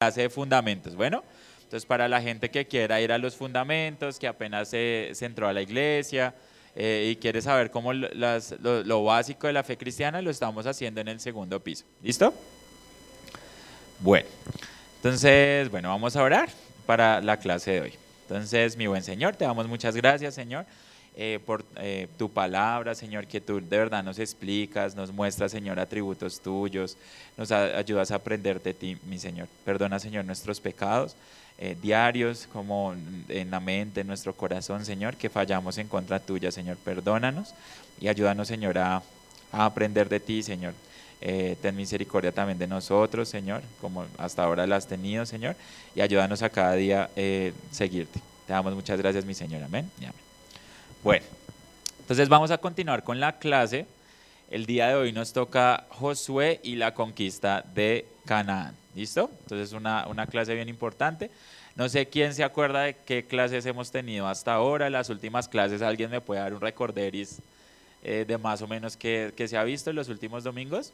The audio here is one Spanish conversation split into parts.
clase de fundamentos. Bueno, entonces para la gente que quiera ir a los fundamentos, que apenas se, entró a la iglesia eh, y quiere saber cómo lo, básico de la fe cristiana, lo estamos haciendo en el segundo piso. ¿Listo? Bueno, entonces, bueno, vamos a orar para la clase de hoy. Entonces, mi buen Señor, te damos muchas gracias, Señor. Eh, por eh, tu palabra, Señor, que tú de verdad nos explicas, nos muestras, Señor, atributos tuyos, nos ayudas a aprender de ti, mi Señor. Perdona, Señor, nuestros pecados eh, diarios, como en la mente, en nuestro corazón, Señor, que fallamos en contra tuya, Señor. Perdónanos y ayúdanos, Señor, a, aprender de ti, Señor. ten misericordia también de nosotros, Señor, como hasta ahora la has tenido, Señor, y ayúdanos a cada día seguirte. Te damos muchas gracias, mi Señor. Amén. Y amén. Bueno, entonces vamos a continuar con la clase. El día de hoy nos toca Josué y la conquista de Canaán. ¿Listo? Entonces una, una clase bien importante. No sé quién se acuerda de qué clases hemos tenido hasta ahora. Las últimas clases, ¿alguien me puede dar un recorderis eh, de más o menos qué, se ha visto en los últimos domingos?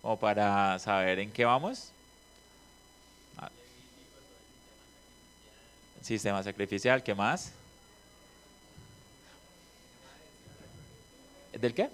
O para saber en qué vamos. Ah. Sistema sacrificial, ¿qué más? ¿Del qué?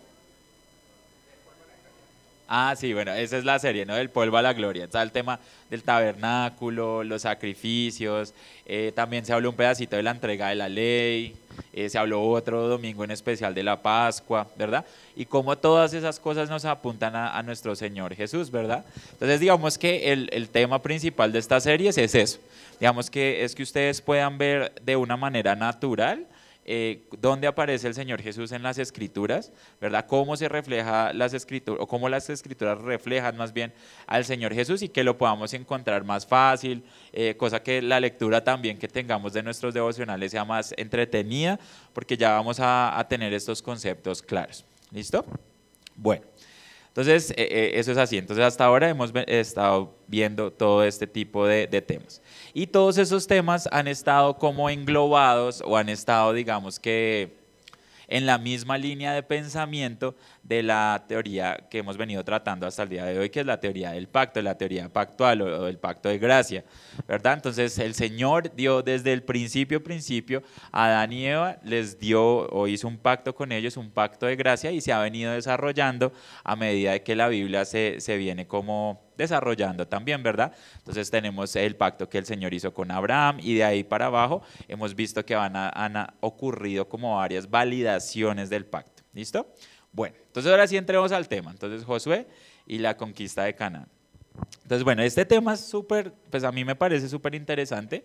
Ah, sí, bueno, esa es la serie, ¿no? Del polvo a la gloria. Está el tema del tabernáculo, los sacrificios. Eh, también se habló un pedacito de la entrega de la ley. Eh, se habló otro domingo en especial de la Pascua, ¿verdad? Y cómo todas esas cosas nos apuntan a, nuestro Señor Jesús, ¿verdad? Entonces, digamos que el, el tema principal de esta serie es eso. Digamos que es que ustedes puedan ver de una manera natural eh, dónde aparece el Señor Jesús en las escrituras, ¿verdad? Cómo se refleja las escrituras, o cómo las escrituras reflejan más bien al Señor Jesús y que lo podamos encontrar más fácil, eh, cosa que la lectura también que tengamos de nuestros devocionales sea más entretenida, porque ya vamos a, a tener estos conceptos claros. ¿Listo? Bueno. Entonces, eh, eh, eso es así. Entonces, hasta ahora hemos estado viendo todo este tipo de, de, temas. Y todos esos temas han estado como englobados o han estado, digamos que, en la misma línea de pensamiento de la teoría que hemos venido tratando hasta el día de hoy, que es la teoría del pacto, la teoría pactual o el pacto de gracia, ¿verdad? Entonces el Señor dio desde el principio, principio, a Adán y Eva, les dio o hizo un pacto con ellos, un pacto de gracia y se ha venido desarrollando a medida de que la Biblia se, se viene como desarrollando también, ¿verdad? Entonces tenemos el pacto que el Señor hizo con Abraham y de ahí para abajo hemos visto que van han ocurrido como varias validaciones del pacto. ¿Listo? Bueno, entonces ahora sí entremos al tema. Entonces Josué y la conquista de Canaán. Entonces, bueno, este tema es súper, pues a mí me parece súper interesante.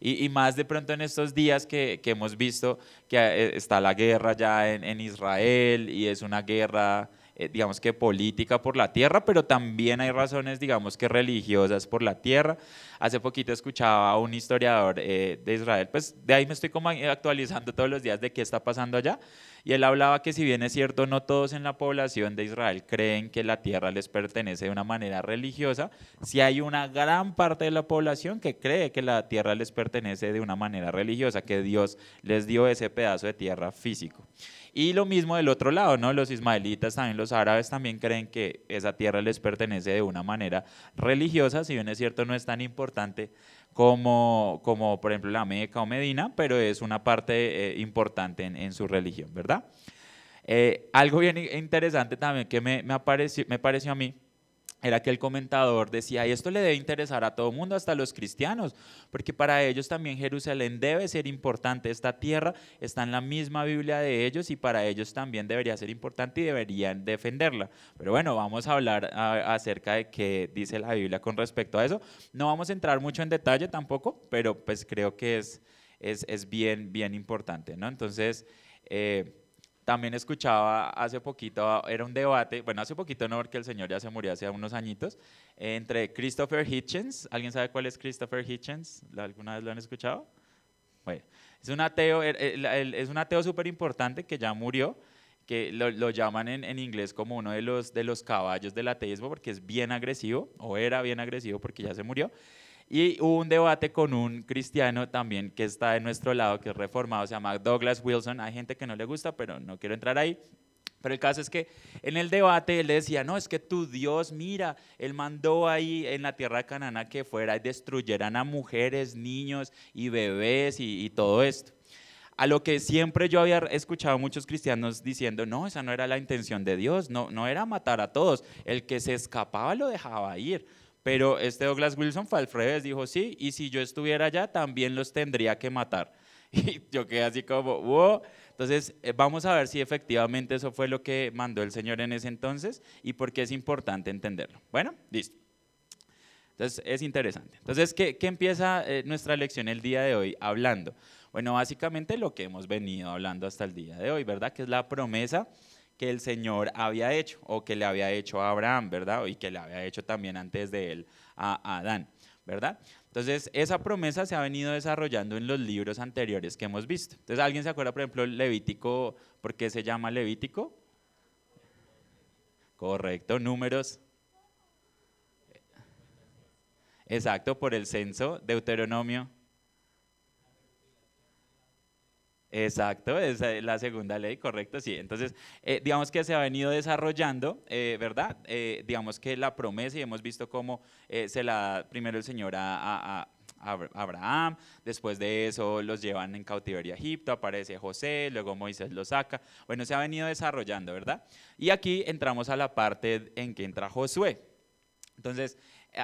Y, más de pronto en estos días que, hemos visto que eh, está la guerra ya en, en Israel y es una guerra eh, digamos que política por la tierra, pero también hay razones, digamos que religiosas por la tierra. Hace poquito escuchaba a un historiador eh, de Israel, pues de ahí me estoy como actualizando todos los días de qué está pasando allá, y él hablaba que si bien es cierto, no todos en la población de Israel creen que la tierra les pertenece de una manera religiosa, si hay una gran parte de la población que cree que la tierra les pertenece de una manera religiosa, que Dios les dio ese pedazo de tierra físico. Y lo mismo del otro lado, ¿no? Los ismaelitas, también los árabes también creen que esa tierra les pertenece de una manera religiosa, si bien es cierto no es tan importante como, como por ejemplo la Meca o Medina, pero es una parte eh, importante en, su religión, ¿verdad? Eh, algo bien interesante también que me, me, me pareció a mí era que el comentador decía, y esto le debe interesar a todo el mundo, hasta a los cristianos, porque para ellos también Jerusalén debe ser importante, esta tierra está en la misma Biblia de ellos y para ellos también debería ser importante y deberían defenderla. Pero bueno, vamos a hablar acerca de qué dice la Biblia con respecto a eso. No vamos a entrar mucho en detalle tampoco, pero pues creo que es, es, es bien, bien importante, ¿no? Entonces... Eh, también escuchaba hace poquito, era un debate, bueno, hace poquito no, porque el señor ya se murió hace unos añitos, entre Christopher Hitchens. ¿Alguien sabe cuál es Christopher Hitchens? ¿Alguna vez lo han escuchado? Bueno, es un ateo, es un ateo súper importante que ya murió, que lo, llaman en, en, inglés como uno de los, de los caballos del ateísmo porque es bien agresivo, o era bien agresivo porque ya se murió. Y hubo un debate con un cristiano también que está de nuestro lado, que es reformado, se llama Douglas Wilson. Hay gente que no le gusta, pero no quiero entrar ahí. Pero el caso es que en el debate él decía, no, es que tu Dios, mira, él mandó ahí en la tierra de Canaán que fuera y destruyeran a mujeres, niños y bebés y, todo esto. A lo que siempre yo había escuchado muchos cristianos diciendo, no, esa no era la intención de Dios, no, no era matar a todos, el que se escapaba lo dejaba ir. Pero este Douglas Wilson fue al revés, dijo, sí, y si yo estuviera allá también los tendría que matar. Y yo quedé así como, wow. Entonces, eh, vamos a ver si efectivamente eso fue lo que mandó el Señor en ese entonces y por qué es importante entenderlo. Bueno, listo. Entonces, es interesante. Entonces, ¿qué, qué empieza eh, nuestra lección el día de hoy hablando? Bueno, básicamente lo que hemos venido hablando hasta el día de hoy, ¿verdad? Que es la promesa que el Señor había hecho o que le había hecho a Abraham, ¿verdad? Y que le había hecho también antes de él a Adán, ¿verdad? Entonces, esa promesa se ha venido desarrollando en los libros anteriores que hemos visto. Entonces, ¿alguien se acuerda, por ejemplo, Levítico? ¿Por qué se llama Levítico? Correcto, números. Exacto, por el censo, Deuteronomio. Exacto, es la segunda ley, correcto, sí. Entonces, eh, digamos que se ha venido desarrollando, eh, ¿verdad? Eh, digamos que la promesa, y hemos visto cómo se la da primero el Señor a, Abraham, después de eso los llevan en cautiverio a Egipto, aparece José, luego Moisés lo saca. Bueno, se ha venido desarrollando, ¿verdad? Y aquí entramos a la parte en que entra Josué. Entonces,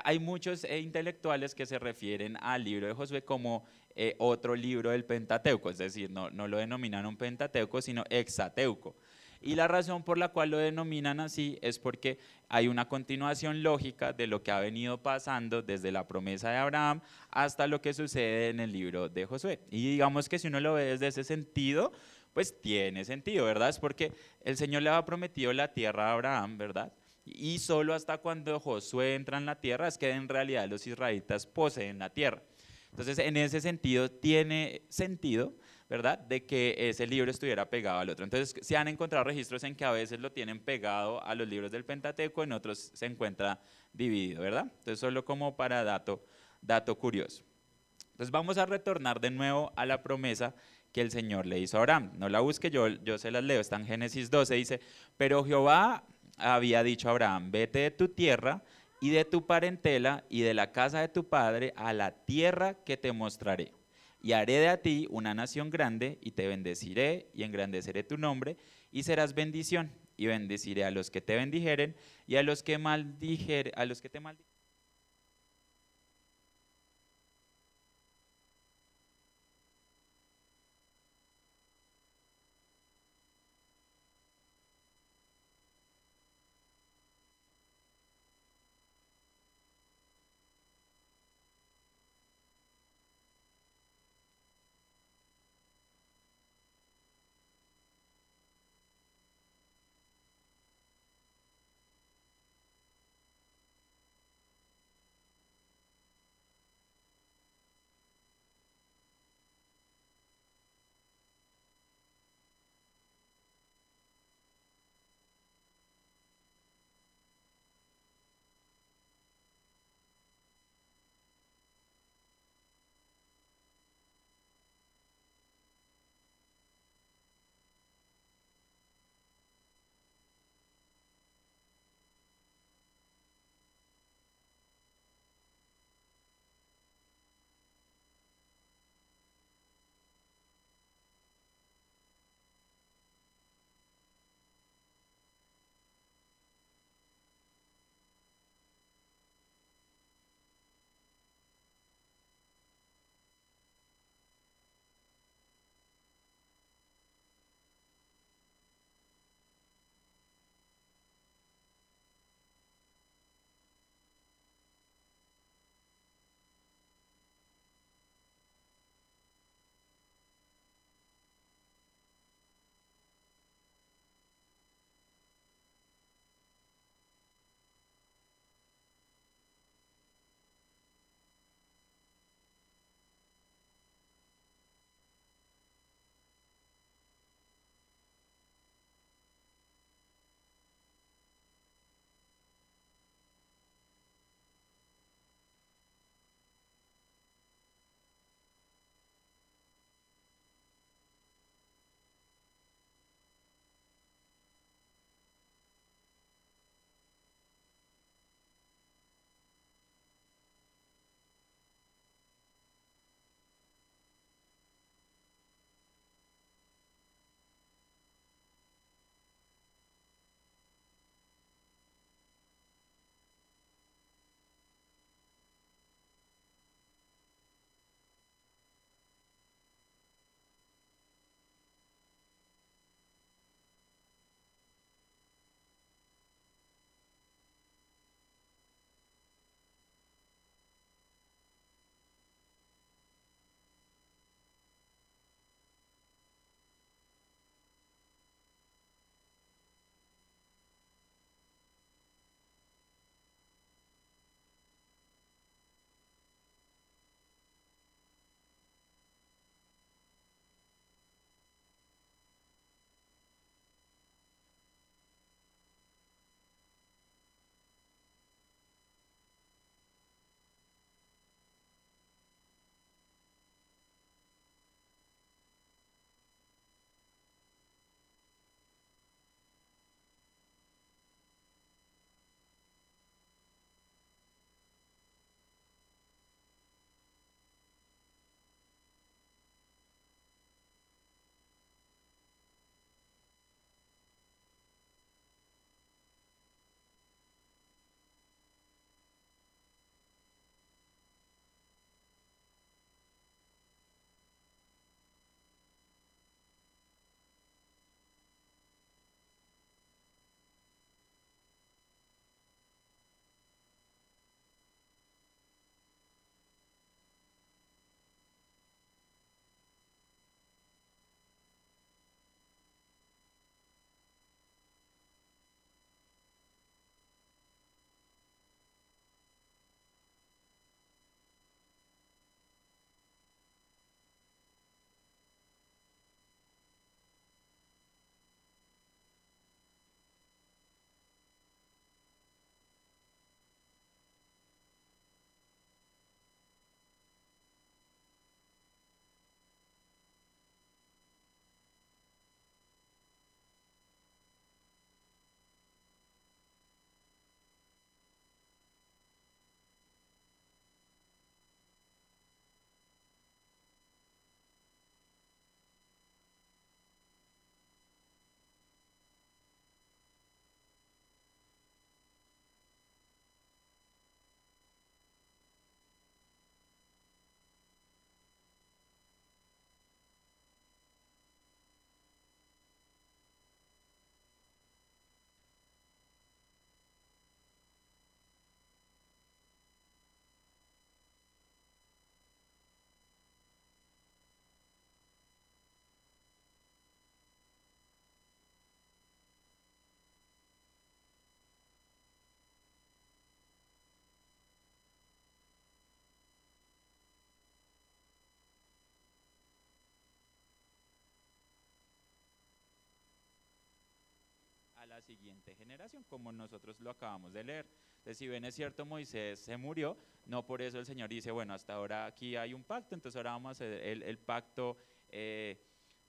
hay muchos intelectuales que se refieren al libro de Josué como eh, otro libro del Pentateuco, es decir, no, lo denominan un Pentateuco, sino Exateuco. Y la razón por la cual lo denominan así es porque hay una continuación lógica de lo que ha venido pasando desde la promesa de Abraham hasta lo que sucede en el libro de Josué. Y digamos que si uno lo ve desde ese sentido, pues tiene sentido, ¿verdad? Es porque el Señor le ha prometido la tierra a Abraham, ¿verdad? Y solo hasta cuando Josué entra en la tierra es que en realidad los israelitas poseen la tierra. Entonces, en ese sentido, tiene sentido, ¿verdad?, de que ese libro estuviera pegado al otro. Entonces, se han encontrado registros en que a veces lo tienen pegado a los libros del Pentateuco, en otros se encuentra dividido, ¿verdad? Entonces, solo como para dato, dato curioso. Entonces, vamos a retornar de nuevo a la promesa que el Señor le hizo a Abraham. No la busque, yo, yo se las leo, está en Génesis 12, dice, pero Jehová había dicho a Abraham, vete de tu tierra y de tu parentela y de la casa de tu padre a la tierra que te mostraré. Y haré de a ti una nación grande y te bendeciré y engrandeceré tu nombre y serás bendición. Y bendeciré a los que te bendijeren y a los que maldijeren, siguiente generación, como nosotros lo acabamos de leer. Entonces, si bien es cierto, Moisés se murió, no por eso el Señor dice, bueno, hasta ahora aquí hay un pacto, entonces ahora vamos a hacer el, pacto, eh,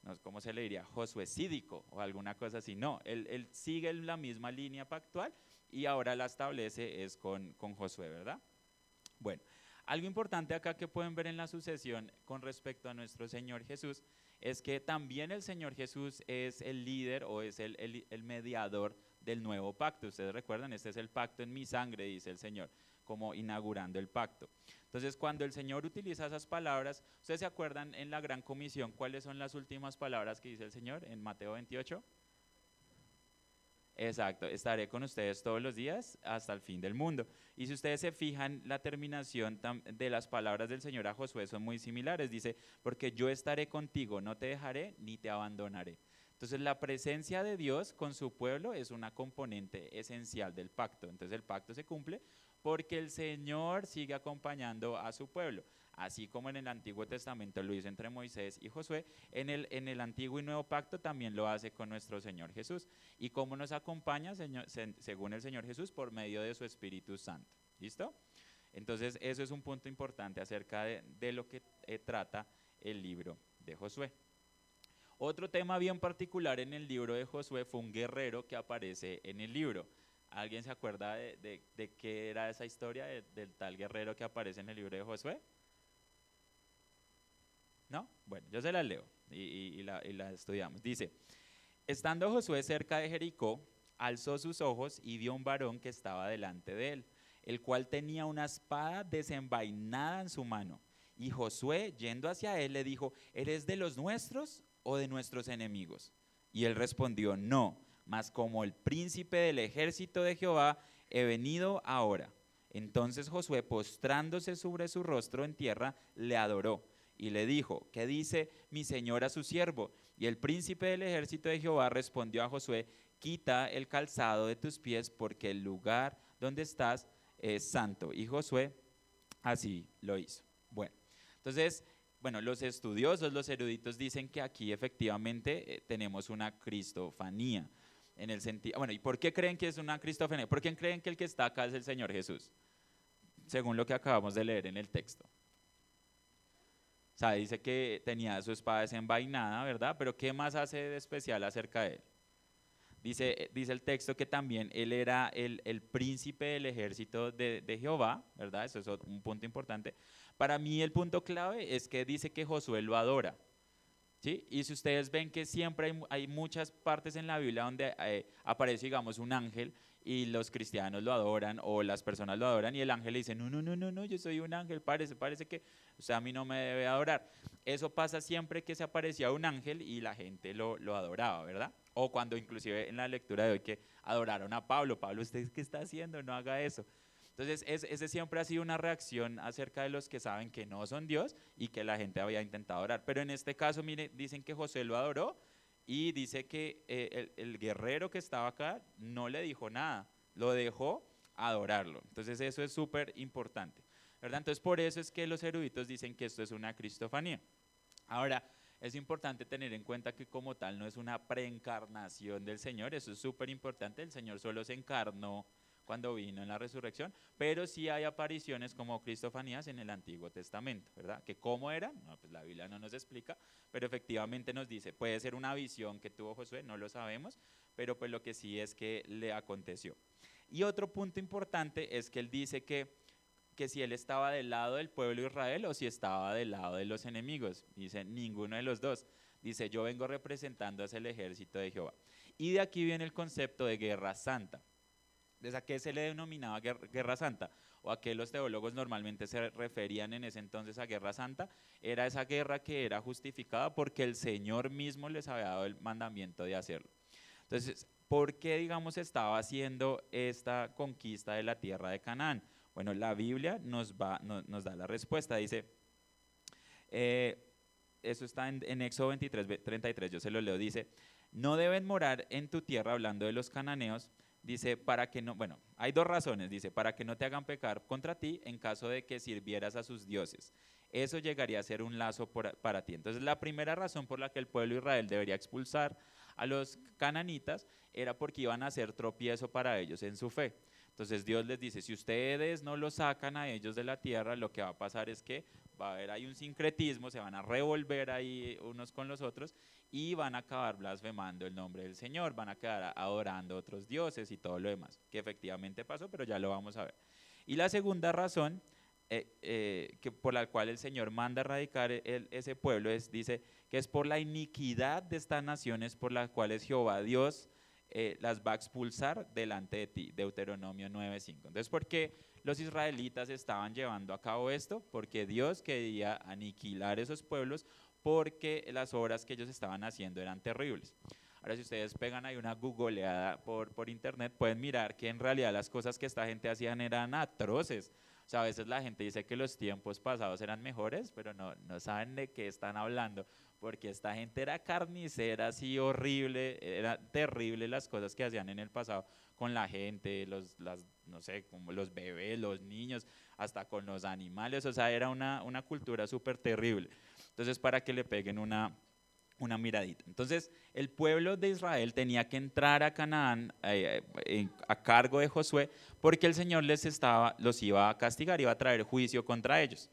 no, ¿cómo se le diría? Josuecídico o alguna cosa así. No, él, él sigue la misma línea pactual y ahora la establece es con, con Josué, ¿verdad? Bueno, algo importante acá que pueden ver en la sucesión con respecto a nuestro Señor Jesús es que también el Señor Jesús es el líder o es el, mediador del nuevo pacto. Ustedes recuerdan, este es el pacto en mi sangre, dice el Señor, como inaugurando el pacto. Entonces, cuando el Señor utiliza esas palabras, ustedes se acuerdan en la gran comisión cuáles son las últimas palabras que dice el Señor en Mateo 28? Exacto, estaré con ustedes todos los días hasta el fin del mundo. Y si ustedes se fijan, la terminación de las palabras del Señor a Josué son muy similares. Dice, porque yo estaré contigo, no te dejaré ni te abandonaré. Entonces la presencia de Dios con su pueblo es una componente esencial del pacto. Entonces el pacto se cumple porque el Señor sigue acompañando a su pueblo. Así como en el Antiguo Testamento lo hizo entre Moisés y Josué, en el, en el Antiguo y Nuevo Pacto también lo hace con nuestro Señor Jesús. ¿Y cómo nos acompaña, según el Señor Jesús? Por medio de su Espíritu Santo. ¿Listo? Entonces, eso es un punto importante acerca de, de lo que eh, trata el libro de Josué. Otro tema bien particular en el libro de Josué fue un guerrero que aparece en el libro. ¿Alguien se acuerda de, qué era esa historia del tal guerrero que aparece en el libro de Josué? ¿No? Bueno, yo se la leo y, y la estudiamos. Dice, estando Josué cerca de Jericó, alzó sus ojos y vio un varón que estaba delante de él, el cual tenía una espada desenvainada en su mano. Y Josué, yendo hacia él, le dijo, ¿eres de los nuestros o de nuestros enemigos? Y él respondió, no mas como el príncipe del ejército de Jehová he venido ahora. Entonces Josué, postrándose sobre su rostro en tierra, le adoró y le dijo, ¿qué dice mi señor a su siervo? Y el príncipe del ejército de Jehová respondió a Josué, quita el calzado de tus pies porque el lugar donde estás es santo. Y Josué así lo hizo. Bueno, entonces, bueno, los estudiosos, los eruditos dicen que aquí efectivamente eh, tenemos una cristofanía en el sentido, bueno, ¿y por qué creen que es una cristofenia? ¿Por qué creen que el que está acá es el Señor Jesús? Según lo que acabamos de leer en el texto. Sea, dice que tenía su espada desenvainada, ¿verdad? Pero ¿qué más hace de especial acerca de él? Dice, dice el texto que también él era el, el príncipe del ejército de, de, Jehová, ¿verdad? Eso es un punto importante. Para mí el punto clave es que dice que Josué lo adora. Y si ustedes ven que siempre hay, muchas partes en la Biblia donde eh, aparece, digamos, un ángel y los cristianos lo adoran o las personas lo adoran y el ángel le dice, no, no, no, no, no, yo soy un ángel, parece, parece que o a mí no me debe adorar. Eso pasa siempre que se aparecía un ángel y la gente lo, lo adoraba, ¿verdad? O cuando inclusive en la lectura de hoy que adoraron a Pablo, Pablo, ¿usted qué está haciendo? No haga eso. Entonces, ese siempre ha sido una reacción acerca de los que saben que no son Dios y que la gente había intentado orar. Pero en este caso, mire, dicen que José lo adoró y dice que eh, el, guerrero que estaba acá no le dijo nada, lo dejó adorarlo. Entonces, eso es súper importante. ¿verdad? Entonces, por eso es que los eruditos dicen que esto es una cristofanía. Ahora, es importante tener en cuenta que como tal no es una preencarnación del Señor, eso es súper importante, el Señor solo se encarnó cuando vino en la resurrección, pero sí hay apariciones como cristofanías en el Antiguo Testamento, ¿verdad? Que cómo eran, no, pues la Biblia no nos explica, pero efectivamente nos dice, puede ser una visión que tuvo Josué, no lo sabemos, pero pues lo que sí es que le aconteció. Y otro punto importante es que él dice que, que si él estaba del lado del pueblo de Israel o si estaba del lado de los enemigos. Dice, ninguno de los dos. Dice, yo vengo representando a el ejército de Jehová. Y de aquí viene el concepto de guerra santa. ¿Desde a qué se le denominaba guerra, santa? ¿O a qué los teólogos normalmente se referían en ese entonces a guerra santa? Era esa guerra que era justificada porque el Señor mismo les había dado el mandamiento de hacerlo. Entonces, ¿por qué, digamos, estaba haciendo esta conquista de la tierra de Canaán? Bueno, la Biblia nos, va, nos, da la respuesta. Dice, eh, eso está en, en Éxodo 23, 33, yo se lo leo, dice, no deben morar en tu tierra, hablando de los cananeos, Dice, para que no, bueno, hay dos razones, dice, para que no te hagan pecar contra ti en caso de que sirvieras a sus dioses. Eso llegaría a ser un lazo para ti. Entonces, la primera razón por la que el pueblo de Israel debería expulsar a los cananitas era porque iban a ser tropiezo para ellos en su fe. Entonces Dios les dice, si ustedes no lo sacan a ellos de la tierra, lo que va a pasar es que va a haber ahí un sincretismo, se van a revolver ahí unos con los otros y van a acabar blasfemando el nombre del Señor, van a quedar adorando otros dioses y todo lo demás, que efectivamente pasó, pero ya lo vamos a ver. Y la segunda razón eh, eh, que por la cual el Señor manda erradicar ese pueblo es, dice, que es por la iniquidad de estas naciones por las cuales Jehová Dios eh, las va a expulsar delante de ti. Deuteronomio 9.5. Entonces, ¿por qué los israelitas estaban llevando a cabo esto? Porque Dios quería aniquilar esos pueblos porque las obras que ellos estaban haciendo eran terribles. Ahora, si ustedes pegan ahí una googleada por, por internet, pueden mirar que en realidad las cosas que esta gente hacían eran atroces. O sea, a veces la gente dice que los tiempos pasados eran mejores, pero no, no saben de qué están hablando porque esta gente era carnicera, así horrible, era terrible las cosas que hacían en el pasado con la gente, los, las, no sé, como los bebés, los niños, hasta con los animales, o sea, era una, una cultura súper terrible. Entonces, para que le peguen una, una miradita. Entonces, el pueblo de Israel tenía que entrar a Canaán eh, eh, a cargo de Josué porque el Señor les estaba, los iba a castigar, iba a traer juicio contra ellos.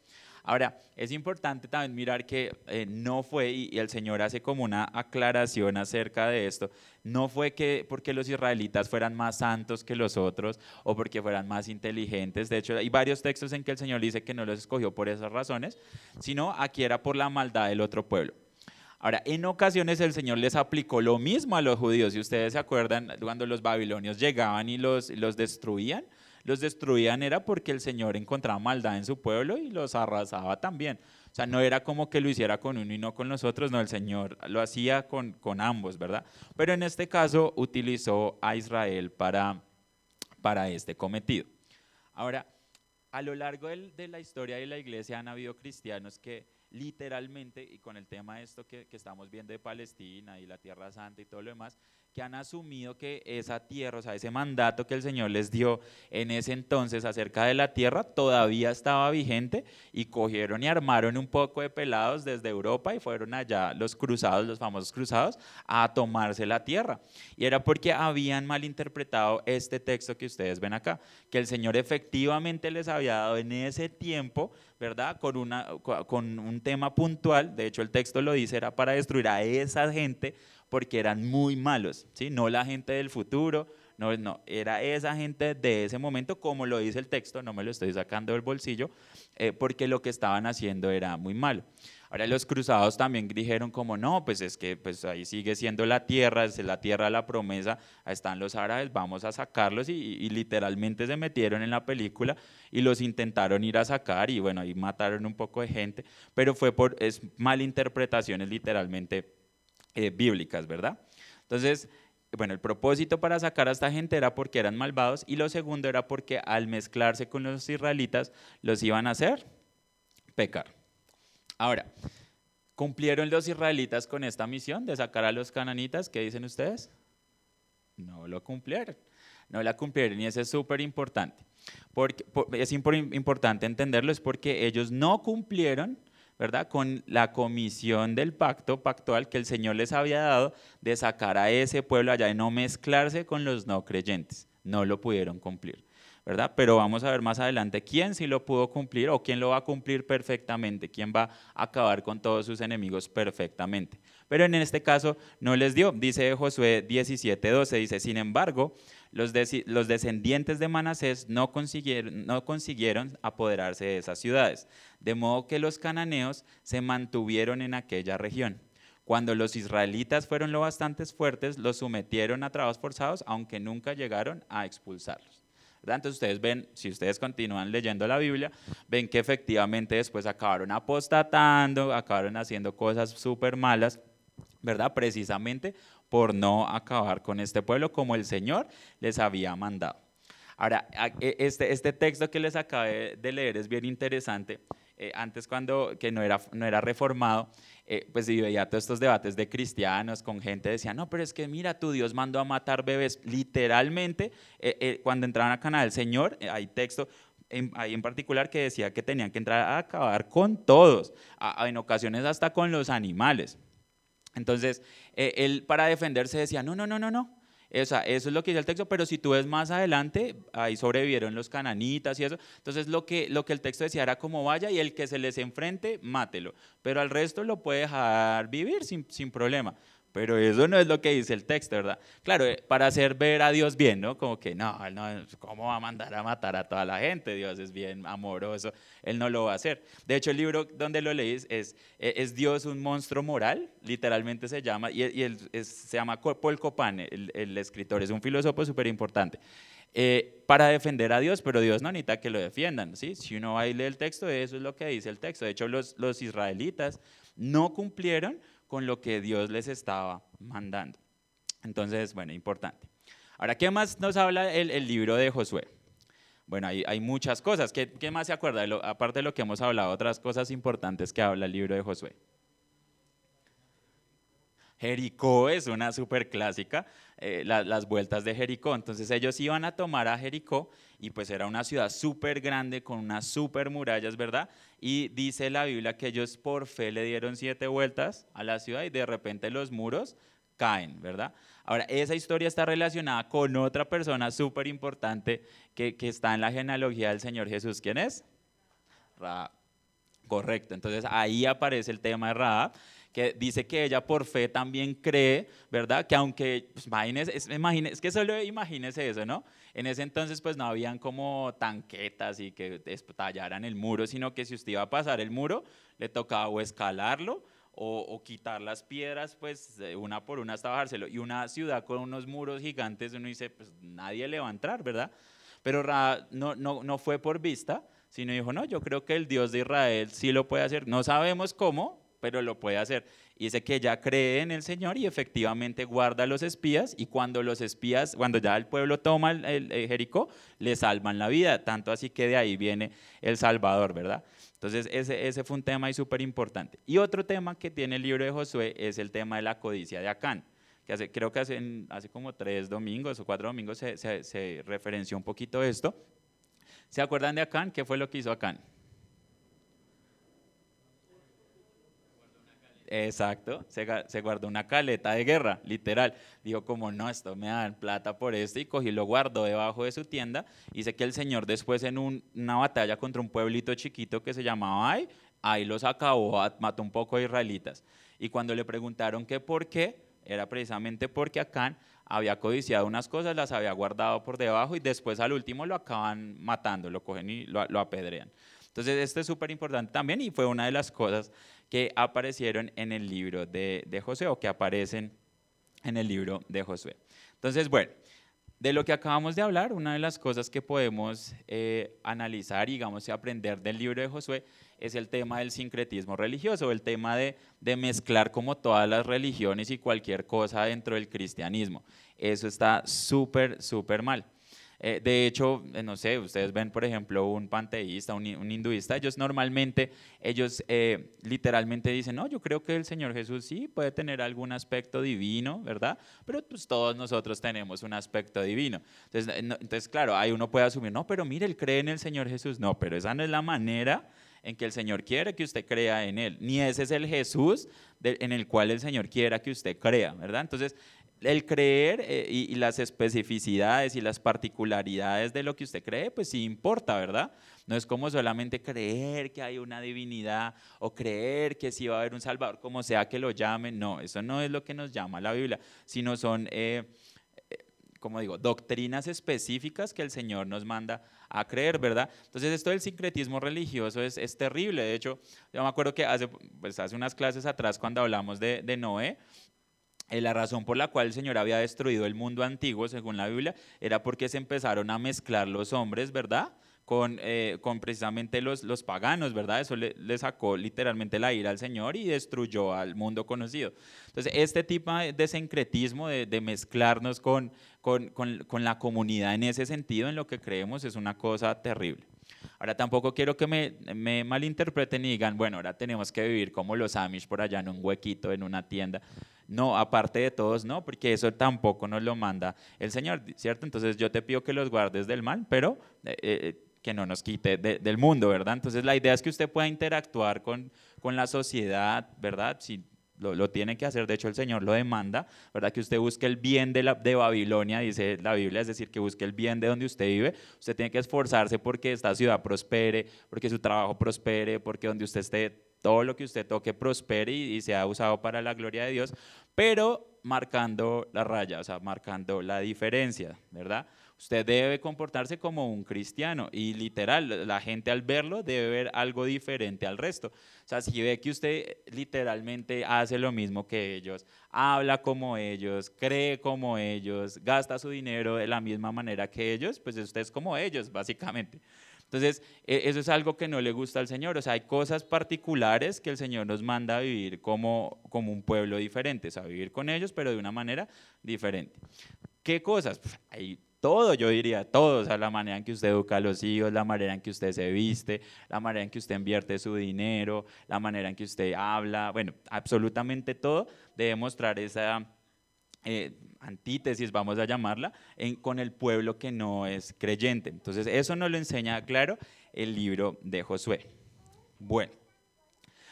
Ahora, es importante también mirar que eh, no fue, y, el Señor hace como una aclaración acerca de esto, no fue que porque los israelitas fueran más santos que los otros o porque fueran más inteligentes, de hecho hay varios textos en que el Señor dice que no los escogió por esas razones, sino aquí era por la maldad del otro pueblo. Ahora, en ocasiones el Señor les aplicó lo mismo a los judíos. Si ustedes se acuerdan, cuando los babilonios llegaban y los, los destruían, los destruían era porque el Señor encontraba maldad en su pueblo y los arrasaba también. O sea, no era como que lo hiciera con uno y no con los otros, no, el Señor lo hacía con, con ambos, ¿verdad? Pero en este caso utilizó a Israel para, para este cometido. Ahora, a lo largo de la historia de la iglesia han habido cristianos que literalmente, y con el tema de esto que, que, estamos viendo de Palestina y la Tierra Santa y todo lo demás, que han asumido que esa tierra, o sea, ese mandato que el Señor les dio en ese entonces acerca de la tierra, todavía estaba vigente y cogieron y armaron un poco de pelados desde Europa y fueron allá los cruzados, los famosos cruzados, a tomarse la tierra. Y era porque habían malinterpretado este texto que ustedes ven acá, que el Señor efectivamente les había dado en ese tiempo, ¿verdad? Con, una, con un tema puntual, de hecho el texto lo dice, era para destruir a esa gente porque eran muy malos, ¿sí? No la gente del futuro, no, no, era esa gente de ese momento, como lo dice el texto, no me lo estoy sacando del bolsillo, eh, porque lo que estaban haciendo era muy malo. Ahora los cruzados también dijeron como no, pues es que pues ahí sigue siendo la tierra, es la tierra la promesa, están los árabes, vamos a sacarlos y, y, literalmente se metieron en la película y los intentaron ir a sacar y bueno, ahí mataron un poco de gente, pero fue por es malinterpretaciones literalmente eh, bíblicas, ¿verdad? Entonces, bueno, el propósito para sacar a esta gente era porque eran malvados y lo segundo era porque al mezclarse con los israelitas los iban a hacer pecar. Ahora, ¿cumplieron los israelitas con esta misión de sacar a los cananitas? ¿Qué dicen ustedes? No lo cumplieron, no la cumplieron y eso es súper importante. Porque, es importante entenderlo, es porque ellos no cumplieron ¿verdad? Con la comisión del pacto pactual que el Señor les había dado de sacar a ese pueblo allá y no mezclarse con los no creyentes. No lo pudieron cumplir, ¿verdad? Pero vamos a ver más adelante quién sí lo pudo cumplir o quién lo va a cumplir perfectamente, quién va a acabar con todos sus enemigos perfectamente. Pero en este caso no les dio. Dice Josué 17:12, dice, sin embargo, los, descendientes de Manasés no consiguieron, apoderarse de esas ciudades, de modo que los cananeos se mantuvieron en aquella región. Cuando los israelitas fueron lo bastante fuertes, los sometieron a trabajos forzados, aunque nunca llegaron a expulsarlos. Entonces ustedes ven, si ustedes continúan leyendo la Biblia, ven que efectivamente después acabaron apostatando, acabaron haciendo cosas súper malas, ¿verdad? Precisamente por no acabar con este pueblo como el Señor les había mandado. Ahora, e, este, este texto que les acabé de leer es bien interesante. Eh, antes cuando que no era, no era reformado, eh, pues veía todos estos debates de cristianos con gente decía, no, pero es que mira, tu Dios mandó a matar bebés. Literalmente, eh, cuando entraban a Canadá del Señor, hay texto, en, ahí en particular que decía que tenían que entrar a acabar con todos, en ocasiones hasta con los animales. Entonces, eh, él para defenderse decía, no, no, no, no, no. eso es lo que dice el texto, pero si tú ves más adelante, ahí sobrevivieron los cananitas y eso. Entonces, lo que, lo que el texto decía era como vaya y el que se les enfrente, mátelo. Pero al resto lo puede dejar vivir sin, sin problema. Pero eso no es lo que dice el texto, ¿verdad? Claro, eh, para hacer ver a Dios bien, ¿no? Como que no, no, ¿cómo va a mandar a matar a toda la gente? Dios es bien amoroso, Él no lo va a hacer. De hecho, el libro donde lo leís es, eh, ¿Es Dios un monstruo moral? Literalmente se llama, y, él se llama Paul Copan, el, escritor, es un filósofo súper importante. Eh, para defender a Dios, pero Dios no necesita que lo defiendan, ¿sí? Si uno va y lee el texto, eso es lo que dice el texto. De hecho, los, los israelitas no cumplieron con lo que Dios les estaba mandando. Entonces, bueno, importante. Ahora, ¿qué más nos habla el, libro de Josué? Bueno, hay, muchas cosas. ¿Qué, ¿Qué, más se acuerda? aparte de lo que hemos hablado, otras cosas importantes que habla el libro de Josué. Jericó es una súper clásica, eh, las vueltas de Jericó. Entonces ellos iban a tomar a Jericó y pues era una ciudad súper grande con unas súper murallas, ¿verdad? Y dice la Biblia que ellos por fe le dieron siete vueltas a la ciudad y de repente los muros caen, ¿verdad? Ahora, esa historia está relacionada con otra persona súper importante que, está en la genealogía del Señor Jesús. ¿Quién es? Rahab. Correcto, entonces ahí aparece el tema de Rahab que dice que ella por fe también cree, ¿verdad? Que aunque, pues, imagínese, es, es, que solo imagínese eso, ¿no? En ese entonces pues no habían como tanquetas y que tallaran el muro, sino que si usted iba a pasar el muro, le tocaba o escalarlo o, quitar las piedras, pues una por una hasta bajárselo. Y una ciudad con unos muros gigantes, uno dice, pues nadie le va a entrar, ¿verdad? Pero no, no, no fue por vista, sino dijo, no, yo creo que el Dios de Israel sí lo puede hacer. No sabemos cómo, pero lo puede hacer. Y dice que ella cree en el Señor y efectivamente guarda a los espías y cuando los espías, cuando ya el pueblo toma el, Jericó, le salvan la vida. Tanto así que de ahí viene el Salvador, ¿verdad? Entonces ese, ese fue un tema súper importante. Y otro tema que tiene el libro de Josué es el tema de la codicia de Acán. Que creo que hace, como tres domingos o cuatro domingos se, se, se referenció un poquito esto. ¿Se acuerdan de Acán? ¿Qué fue lo que hizo Acán? Exacto, se, guardó una caleta de guerra, literal. Dijo como, no, esto me dan plata por esto y cogí lo guardó debajo de su tienda. Y sé que el Señor después en una batalla contra un pueblito chiquito que se llamaba Ay, ahí los acabó, mató un poco de israelitas. Y cuando le preguntaron que por qué, era precisamente porque Acán había codiciado unas cosas, las había guardado por debajo y después al último lo acaban matando, lo cogen y lo, lo apedrean. Entonces, esto es súper importante también y fue una de las cosas que aparecieron en el libro de, de José o que aparecen en el libro de Josué. Entonces, bueno, de lo que acabamos de hablar, una de las cosas que podemos eh, analizar, y aprender del libro de Josué es el tema del sincretismo religioso, el tema de, de, mezclar como todas las religiones y cualquier cosa dentro del cristianismo. Eso está súper, súper mal. Eh, de hecho, eh, no sé, ustedes ven, por ejemplo, un panteísta, un, hinduista, ellos normalmente, ellos eh, literalmente dicen, no, yo creo que el Señor Jesús sí puede tener algún aspecto divino, ¿verdad? Pero pues todos nosotros tenemos un aspecto divino. Entonces, claro, ahí uno puede asumir, no, pero mire, él cree en el Señor Jesús. No, pero esa no es la manera en que el Señor quiere que usted crea en Él, ni ese es el Jesús en el cual el Señor quiera que usted crea, ¿verdad? Entonces, el creer eh, y, las especificidades y las particularidades de lo que usted cree, pues sí importa, ¿verdad? No es como solamente creer que hay una divinidad o creer que sí va a haber un Salvador, como sea que lo llamen. No, eso no es lo que nos llama la Biblia, sino son, eh, eh, como digo, doctrinas específicas que el Señor nos manda a creer, ¿verdad? Entonces esto del sincretismo religioso es, es terrible. De hecho, yo me acuerdo que hace, pues hace unas clases atrás cuando hablamos de, Noé, la razón por la cual el Señor había destruido el mundo antiguo, según la Biblia, era porque se empezaron a mezclar los hombres, ¿verdad? Con, eh, con precisamente los, los paganos, ¿verdad? Eso le, sacó literalmente la ira al Señor y destruyó al mundo conocido. Entonces, este tipo de sincretismo, de, de mezclarnos con, con, con, con la comunidad en ese sentido, en lo que creemos, es una cosa terrible. Ahora tampoco quiero que me, me, malinterpreten y digan, bueno, ahora tenemos que vivir como los Amish por allá en un huequito, en una tienda. No, aparte de todos, no, porque eso tampoco nos lo manda el Señor, ¿cierto? Entonces yo te pido que los guardes del mal, pero eh, eh, que no nos quite del mundo, ¿verdad? Entonces la idea es que usted pueda interactuar con, con la sociedad, ¿verdad? Si lo, tiene que hacer, de hecho el Señor lo demanda, ¿verdad? Que usted busque el bien de, la, de Babilonia, dice la Biblia, es decir, que busque el bien de donde usted vive. Usted tiene que esforzarse porque esta ciudad prospere, porque su trabajo prospere, porque donde usted esté, todo lo que usted toque prospere y, y sea usado para la gloria de Dios, pero marcando la raya, o sea, marcando la diferencia, ¿verdad? Usted debe comportarse como un cristiano y literal, la gente al verlo debe ver algo diferente al resto. O sea, si ve que usted literalmente hace lo mismo que ellos, habla como ellos, cree como ellos, gasta su dinero de la misma manera que ellos, pues usted es como ellos, básicamente. Entonces, e, eso es algo que no le gusta al Señor. O sea, hay cosas particulares que el Señor nos manda a vivir como, como un pueblo diferente, o sea, vivir con ellos, pero de una manera diferente. ¿Qué cosas? Pues, hay todo, yo diría, todo, o sea, la manera en que usted educa a los hijos, la manera en que usted se viste, la manera en que usted invierte su dinero, la manera en que usted habla, bueno, absolutamente todo debe mostrar esa eh, antítesis, vamos a llamarla, con el pueblo que no es creyente. Entonces, eso nos lo enseña, claro, el libro de Josué. Bueno,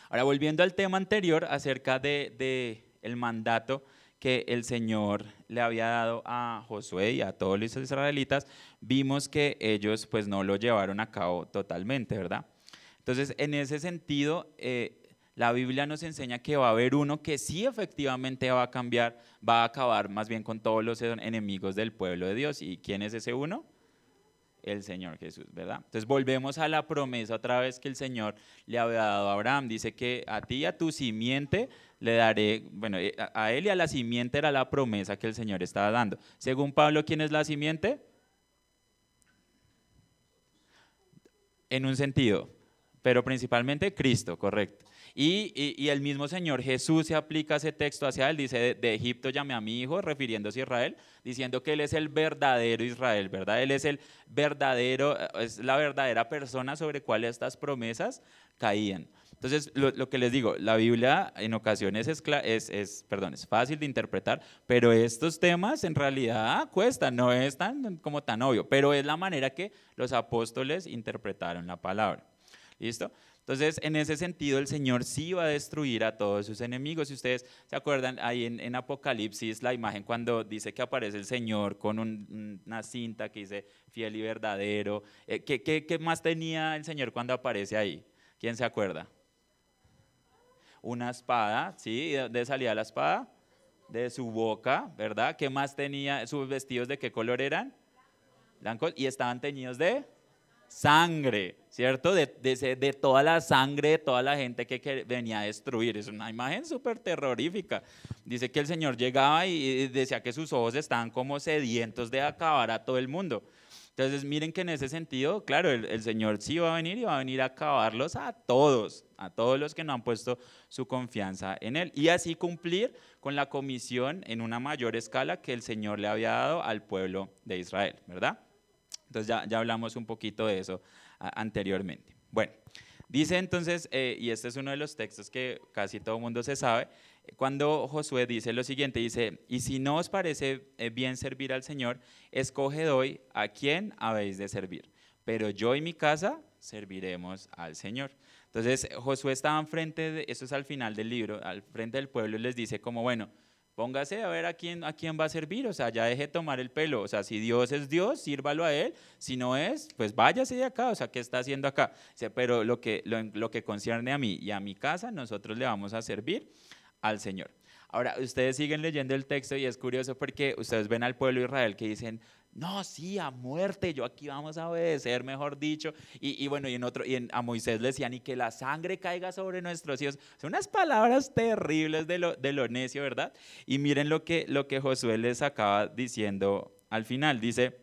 ahora volviendo al tema anterior acerca de, el mandato que el Señor le había dado a Josué y a todos los israelitas, vimos que ellos pues no lo llevaron a cabo totalmente, ¿verdad? Entonces, en ese sentido, eh, la Biblia nos enseña que va a haber uno que sí efectivamente va a cambiar, va a acabar más bien con todos los enemigos del pueblo de Dios. ¿Y quién es ese uno? el Señor Jesús, ¿verdad? Entonces volvemos a la promesa otra vez que el Señor le había dado a Abraham. Dice que a ti y a tu simiente le daré, bueno, eh, a él y a la simiente era la promesa que el Señor estaba dando. Según Pablo, ¿quién es la simiente? En un sentido, pero principalmente Cristo, correcto. Y, el mismo Señor Jesús se aplica ese texto hacia él, dice, de, Egipto llamé a mi hijo, refiriéndose a Israel, diciendo que él es el verdadero Israel, ¿verdad? Él es el verdadero, es la verdadera persona sobre cual estas promesas caían. Entonces, lo, que les digo, la Biblia en ocasiones es, es, perdón, es fácil de interpretar, pero estos temas en realidad cuestan, no es tan, como tan obvio, pero es la manera que los apóstoles interpretaron la palabra. ¿Listo? Entonces, en ese sentido, el Señor sí va a destruir a todos sus enemigos. Si ustedes se acuerdan, ahí en, Apocalipsis, la imagen cuando dice que aparece el Señor con una cinta que dice fiel y verdadero. Eh, ¿qué, más tenía el Señor cuando aparece ahí? ¿Quién se acuerda? Una espada, ¿sí? ¿De salía la espada? De su boca, ¿verdad? ¿Qué más tenía? ¿Sus vestidos de qué color eran? Blancos. ¿Y estaban teñidos de? sangre, ¿cierto? De, de, toda la sangre de toda la gente que, venía a destruir. Es una imagen súper terrorífica. Dice que el Señor llegaba y decía que sus ojos estaban como sedientos de acabar a todo el mundo. Entonces, miren que en ese sentido, claro, el, el, Señor sí va a venir y va a venir a acabarlos a todos, a todos los que no han puesto su confianza en Él. Y así cumplir con la comisión en una mayor escala que el Señor le había dado al pueblo de Israel, ¿verdad? Entonces ya, ya hablamos un poquito de eso anteriormente. Bueno, dice entonces, eh, y este es uno de los textos que casi todo el mundo se sabe, cuando Josué dice lo siguiente, dice, y si no os parece eh, bien servir al Señor, escoge hoy a quién habéis de servir, pero yo y mi casa serviremos al Señor. Entonces Josué estaba enfrente, de, eso es al final del libro, al frente del pueblo y les dice como, bueno, Póngase a ver a quién, a quién va a servir, o sea, ya deje tomar el pelo, o sea, si Dios es Dios, sírvalo a Él, si no es, pues váyase de acá, o sea, ¿qué está haciendo acá? pero lo que, lo, lo que concierne a mí y a mi casa, nosotros le vamos a servir al Señor. Ahora, ustedes siguen leyendo el texto y es curioso porque ustedes ven al pueblo de Israel que dicen, no, sí, a muerte, yo aquí vamos a obedecer, mejor dicho. Y, bueno, y en otro, y a Moisés le decían, y que la sangre caiga sobre nuestros hijos. Son unas palabras terribles de lo, de lo necio, ¿verdad? Y miren lo que, lo que Josué les acaba diciendo al final. Dice,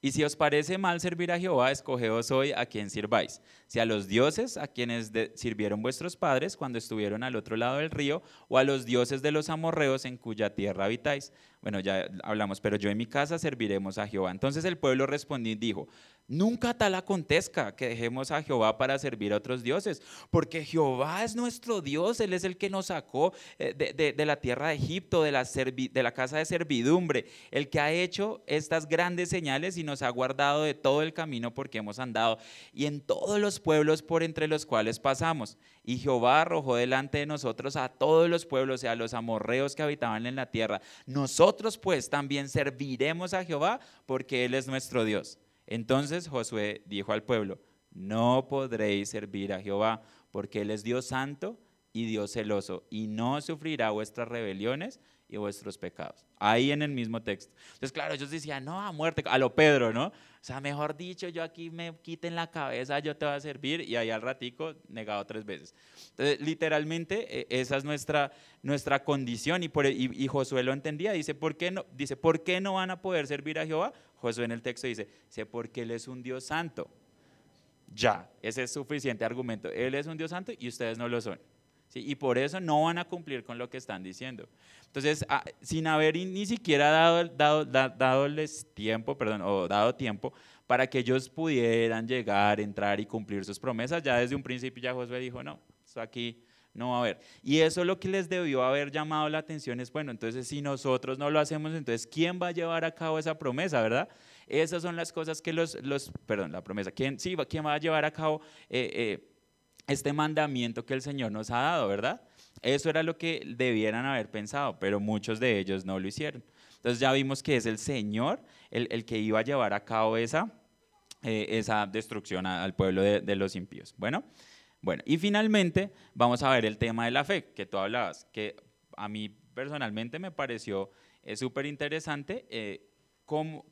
y si os parece mal servir a Jehová, escogeos hoy a quien sirváis. Si a los dioses a quienes sirvieron vuestros padres cuando estuvieron al otro lado del río, o a los dioses de los amorreos en cuya tierra habitáis. Bueno, ya hablamos, pero yo en mi casa serviremos a Jehová. Entonces el pueblo respondió y dijo, nunca tal acontezca que dejemos a Jehová para servir a otros dioses, porque Jehová es nuestro Dios, Él es el que nos sacó eh, de, la tierra de Egipto, de la, de la casa de servidumbre, el que ha hecho estas grandes señales y nos ha guardado de todo el camino porque hemos andado. Y en todos los los pueblos por entre los cuales pasamos. Y Jehová arrojó delante de nosotros a todos los pueblos y a los amorreos que habitaban en la tierra. Nosotros pues también serviremos a Jehová porque Él es nuestro Dios. Entonces Josué dijo al pueblo, no podréis servir a Jehová porque Él es Dios santo y Dios celoso y no sufrirá vuestras rebeliones y vuestros pecados. Ahí en el mismo texto. Entonces, claro, ellos decían, no, a muerte, a lo Pedro, ¿no? Sea, mejor dicho, yo aquí me quiten la cabeza, yo te voy a servir, y ahí al ratico, negado tres veces. Entonces, literalmente, e, esa es nuestra, nuestra condición, y, por, e, y, Josué lo entendía, dice ¿por, qué no, dice, ¿por qué no van a poder servir a Jehová? Josué en el texto dice, dice, porque Él es un Dios santo. Ya, ese es suficiente argumento. Él es un Dios santo y ustedes no lo son. Y por eso no van a cumplir con lo que están diciendo. Entonces, ah, sin haber ni siquiera dado, dado, dadoles tiempo, perdón, o dado tiempo para que ellos pudieran llegar, entrar y cumplir sus promesas, ya desde un principio ya Josué dijo, no, esto aquí no va a haber. Y eso lo que les debió haber llamado la atención es, bueno, entonces si nosotros no lo hacemos, entonces ¿quién va a llevar a cabo esa promesa, verdad? Esas son las cosas que los, los perdón, la promesa, ¿quién, sí, ¿quién va a llevar a cabo eh, eh, este mandamiento que el Señor nos ha dado, ¿verdad? Eso era lo que debieran haber pensado, pero muchos de ellos no lo hicieron. Entonces ya vimos que es el Señor el, que iba a llevar a cabo esa, eh, esa destrucción al pueblo de, los impíos. Bueno, bueno, y finalmente vamos a ver el tema de la fe que tú hablabas, que a mí personalmente me pareció eh, súper interesante. Eh,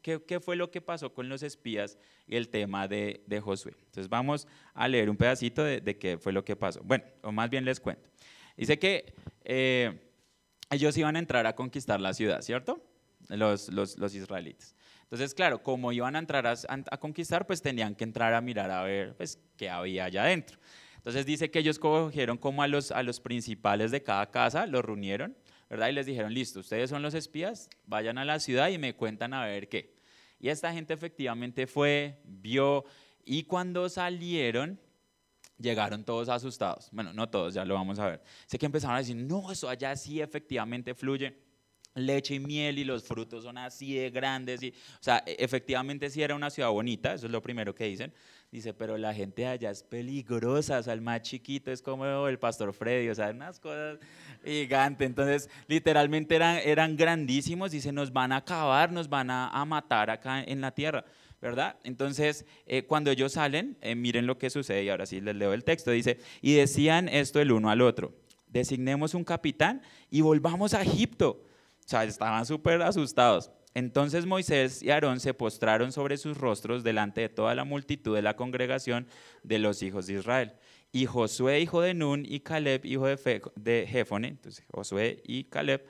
qué, fue lo que pasó con los espías y el tema de, Josué? Entonces vamos a leer un pedacito de, qué fue lo que pasó. Bueno, o más bien les cuento. Dice que eh, ellos iban a entrar a conquistar la ciudad, ¿cierto? Los, los, israelitas. Entonces, claro, como iban a entrar a, conquistar, pues tenían que entrar a mirar a ver pues, qué había allá adentro. Entonces dice que ellos cogieron como a los, a los principales de cada casa, los reunieron ¿verdad? Y les dijeron, listo, ustedes son los espías, vayan a la ciudad y me cuentan a ver qué. Y esta gente efectivamente fue, vio, y cuando salieron, llegaron todos asustados. Bueno, no todos, ya lo vamos a ver. Sé que empezaron a decir, no, eso allá sí efectivamente fluye leche y miel y los frutos son así de grandes. Y, o sea, e, efectivamente sí era una ciudad bonita, eso es lo primero que dicen. Dice, pero la gente allá es peligrosa, o sea, el más chiquito es como el pastor Freddy, o sea, unas cosas gigantes. Entonces, literalmente eran, eran grandísimos se nos van a acabar, nos van a, matar acá en la tierra. ¿verdad? Entonces, eh, cuando ellos salen, eh, miren lo que sucede, y ahora sí les leo el texto, dice, y decían esto el uno al otro, designemos un capitán y volvamos a Egipto. Sea, estaban súper asustados. Entonces Moisés y Aarón se postraron sobre sus rostros delante de toda la multitud de la congregación de los hijos de Israel. Y Josué, hijo de Nun, y Caleb, hijo de, de Jefone, entonces Josué y Caleb,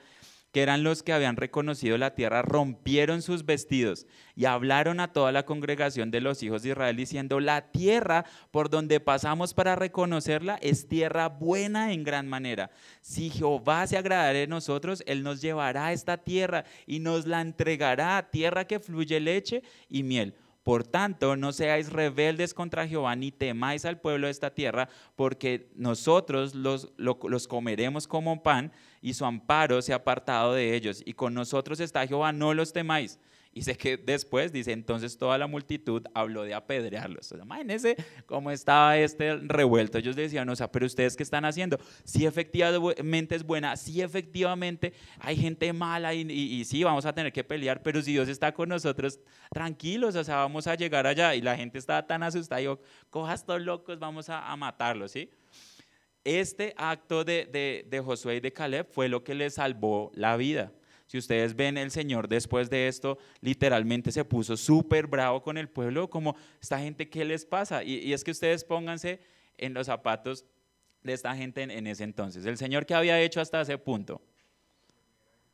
que eran los que habían reconocido la tierra, rompieron sus vestidos y hablaron a toda la congregación de los hijos de Israel diciendo, la tierra por donde pasamos para reconocerla es tierra buena en gran manera. Si Jehová se agradara de nosotros, Él nos llevará a esta tierra y nos la entregará, tierra que fluye leche y miel. Por tanto, no seáis rebeldes contra Jehová, ni temáis al pueblo de esta tierra, porque nosotros los comeremos como pan, y su amparo se ha apartado de ellos. Y con nosotros está Jehová, no los temáis. Y sé que después dice, entonces toda la multitud habló de apedrearlos. Imagínense cómo estaba este revuelto. Ellos decían, o sea, pero ustedes qué están haciendo? Si efectivamente es buena, si efectivamente hay gente mala y, y, sí, vamos a tener que pelear, pero si Dios está con nosotros, tranquilos, o sea, vamos a llegar allá. Y la gente estaba tan asustada, yo, cojas estos locos, vamos a matarlos, ¿sí? Este acto de, de, Josué y de Caleb fue lo que les salvó la vida. Si ustedes ven, el Señor después de esto literalmente se puso súper bravo con el pueblo, como esta gente, ¿qué les pasa? Y, es que ustedes pónganse en los zapatos de esta gente en, ese entonces. El Señor que había hecho hasta ese punto.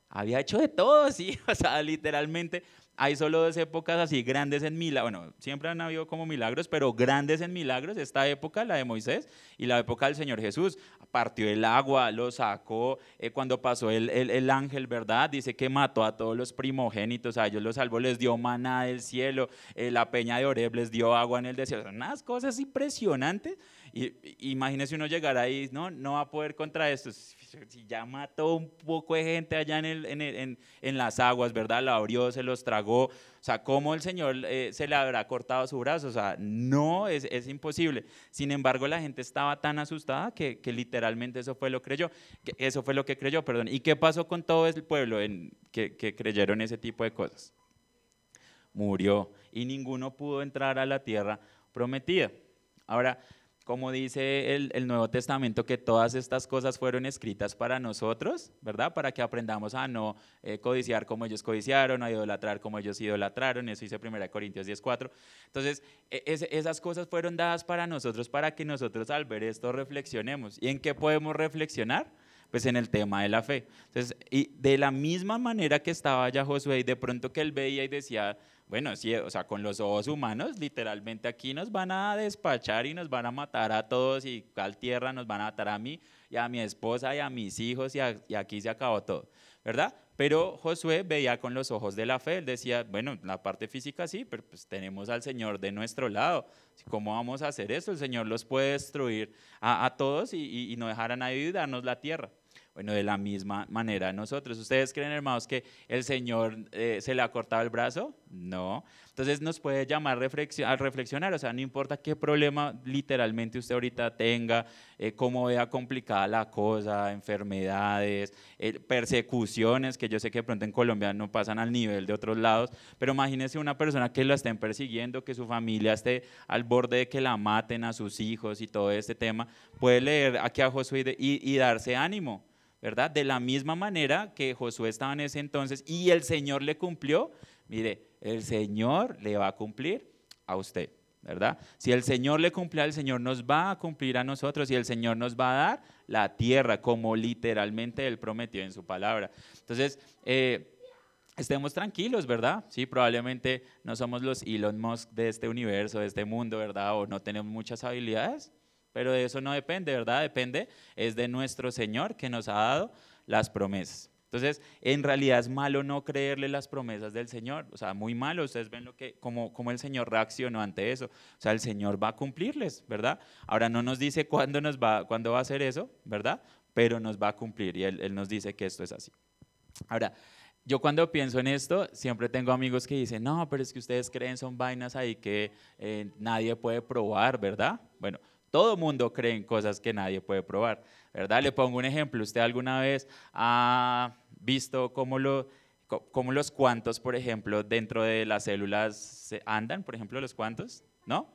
Había hecho de todo, sí, o sea, literalmente hay solo dos épocas así grandes en milagros, bueno, siempre han habido como milagros, pero grandes en milagros, esta época, la de Moisés, y la época del Señor Jesús. Partió el agua, lo sacó, eh, cuando pasó el, el, ángel, ¿verdad? Dice que mató a todos los primogénitos, a ellos los salvó, les dio maná del cielo, eh, la peña de Oreb les dio agua en el desierto. Unas cosas impresionantes Y, imagínese uno llegar ahí, no, no va a poder contra esto. Si ya mató un poco de gente allá en, las aguas, ¿verdad? La abrió, se los tragó. O sea, ¿cómo el Señor eh, se le habrá cortado su brazo? O sea, no, es, imposible. Sin embargo, la gente estaba tan asustada que, literalmente eso fue lo creyó. Que eso fue lo que creyó, perdón. ¿Y qué pasó con todo el pueblo que creyeron ese tipo de cosas? Murió y ninguno pudo entrar a la tierra prometida. Ahora, como dice el, Nuevo Testamento, que todas estas cosas fueron escritas para nosotros, ¿verdad? Para que aprendamos a no eh, codiciar como ellos codiciaron, a idolatrar como ellos idolatraron, eso dice 1 Corintios 10.4. Entonces, e, esas cosas fueron dadas para nosotros, para que nosotros al ver esto reflexionemos. ¿Y en qué podemos reflexionar? Pues en el tema de la fe. Entonces, y de la misma manera que estaba ya Josué, y de pronto que él veía y decía, bueno, sí, o sea, con los ojos humanos, literalmente aquí nos van a despachar y nos van a matar a todos y al tierra nos van a matar a mí y a mi esposa y a mis hijos y, aquí se acabó todo, ¿verdad? Pero Josué veía con los ojos de la fe, él decía, bueno, la parte física sí, pero pues tenemos al Señor de nuestro lado. ¿Cómo vamos a hacer eso? El Señor los puede destruir a, todos y, y no dejar a nadie darnos la tierra. Bueno, de la misma manera nosotros. ¿Ustedes creen, hermanos, que el Señor eh, se le ha cortado el brazo? No. Entonces nos puede llamar a reflexionar, o sea, no importa qué problema literalmente usted ahorita tenga, eh, cómo vea complicada la cosa, enfermedades, eh, persecuciones, que yo sé que de pronto en Colombia no pasan al nivel de otros lados, pero imagínese una persona que lo estén persiguiendo, que su familia esté al borde de que la maten a sus hijos y todo este tema, puede leer aquí a Josué y darse ánimo ¿verdad? De la misma manera que Josué estaba en ese entonces y el Señor le cumplió, mire, el Señor le va a cumplir a usted, ¿verdad? Si el Señor le cumple el Señor nos va a cumplir a nosotros y el Señor nos va a dar la tierra como literalmente Él prometió en su palabra. Entonces, eh, estemos tranquilos, ¿verdad? Sí, probablemente no somos los Elon Musk de este universo, de este mundo, ¿verdad? O no tenemos muchas habilidades, pero de eso no depende, ¿verdad? Depende, es de nuestro Señor que nos ha dado las promesas. Entonces, en realidad es malo no creerle las promesas del Señor. O sea, muy malo. Ustedes ven lo que, cómo, cómo el Señor reaccionó ante eso. O sea, el Señor va a cumplirles, ¿verdad? Ahora no nos dice cuándo, nos va, cuándo va a hacer eso, ¿verdad? Pero nos va a cumplir y él, nos dice que esto es así. Ahora, yo cuando pienso en esto, siempre tengo amigos que dicen, no, pero es que ustedes creen son vainas ahí que eh, nadie puede probar, ¿verdad? Bueno, todo mundo cree en cosas que nadie puede probar, ¿verdad? Le pongo un ejemplo. ¿Usted alguna vez ha visto cómo, lo, cómo los cuantos, por ejemplo, dentro de las células andan? Por ejemplo, los cuantos, ¿no?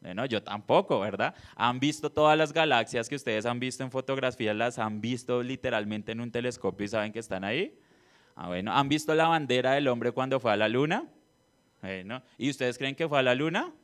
Bueno, yo tampoco, ¿verdad? Han visto todas las galaxias que ustedes han visto en fotografías, las han visto literalmente en un telescopio y saben que están ahí. Ah, bueno, ¿han visto la bandera del hombre cuando fue a la luna? Bueno, ¿y ustedes creen que fue a la luna?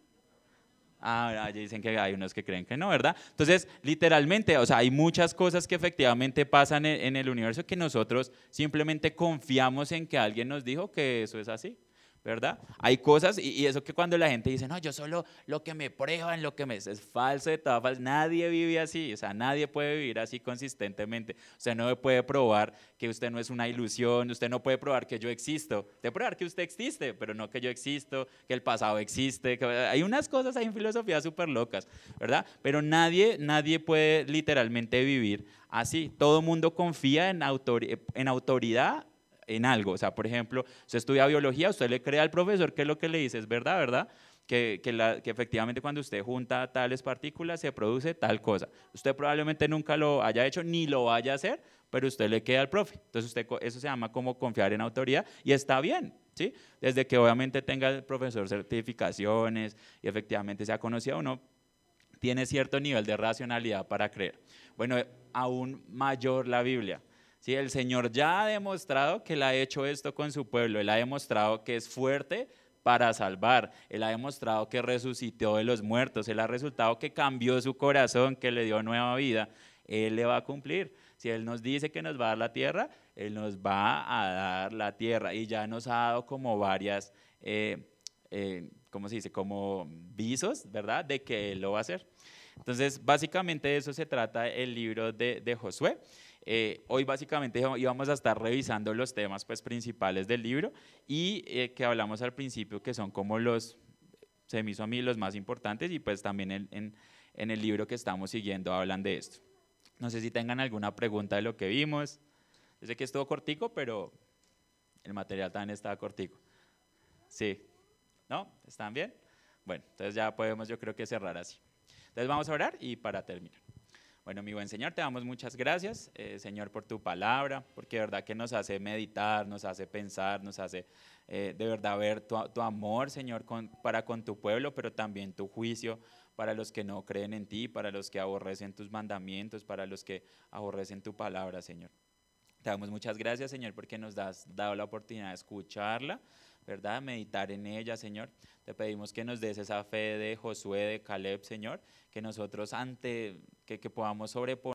Ah, ya dicen que hay unos que creen que no, ¿verdad? Entonces, literalmente, o sea, hay muchas cosas que efectivamente pasan en, el universo que nosotros simplemente confiamos en que alguien nos dijo que eso es así. ¿Verdad? Hay cosas, y, eso que cuando la gente dice, no, yo solo lo que me prueban, lo que me... Es falso de todas formas, nadie vive así, o sea, nadie puede vivir así consistentemente. Usted no puede probar que usted no es una ilusión, usted no puede probar que yo existo. Usted probar que usted existe, pero no que yo existo, que el pasado existe. hay unas cosas ahí en filosofía súper locas, ¿verdad? Pero nadie, nadie puede literalmente vivir así. Todo mundo confía en autoridad en algo. O sea, por ejemplo, usted estudia biología, usted le cree al profesor que lo que le dice es verdad, ¿verdad? Que, que, efectivamente cuando usted junta tales partículas se produce tal cosa. Usted probablemente nunca lo haya hecho ni lo vaya a hacer, pero usted le queda al profe. Entonces usted, eso se llama como confiar en autoridad y está bien, ¿sí? Desde que obviamente tenga el profesor certificaciones y efectivamente sea conocido, uno tiene cierto nivel de racionalidad para creer. Bueno, aún mayor la Biblia. ¿Sí? El Señor ya ha demostrado que Él ha hecho esto con su pueblo, Él ha demostrado que es fuerte para salvar, Él ha demostrado que resucitó de los muertos, Él ha resultado que cambió su corazón, que le dio nueva vida, Él le va a cumplir. Si Él nos dice que nos va a dar la tierra, Él nos va a dar la tierra y ya nos ha dado como varias, eh, eh, ¿cómo se dice? Como visos, ¿verdad? De que Él lo va a hacer. Entonces, básicamente de eso se trata el libro de, de Josué. Eh, hoy básicamente íbamos a estar revisando los temas pues, principales del libro y eh, que hablamos al principio que son como los, se me hizo a mí los más importantes y pues también en, en el libro que estamos siguiendo hablan de esto. No sé si tengan alguna pregunta de lo que vimos. Yo sé que estuvo cortico, pero el material también estaba cortico. Sí. ¿No? ¿Están bien? Bueno, entonces ya podemos yo creo que cerrar así. Entonces vamos a orar y para terminar. Bueno, mi buen Señor, te damos muchas gracias, eh, Señor, por tu palabra, porque de verdad que nos hace meditar, nos hace pensar, nos hace eh, de verdad ver tu, tu amor, Señor, con, para con tu pueblo, pero también tu juicio para los que no creen en ti, para los que aborrecen tus mandamientos, para los que aborrecen tu palabra, Señor. Te damos muchas gracias, Señor, porque nos has dado la oportunidad de escucharla, ¿verdad? Meditar en ella, Señor. Te pedimos que nos des esa fe de Josué, de Caleb, Señor, que nosotros ante, que, que podamos sobreponer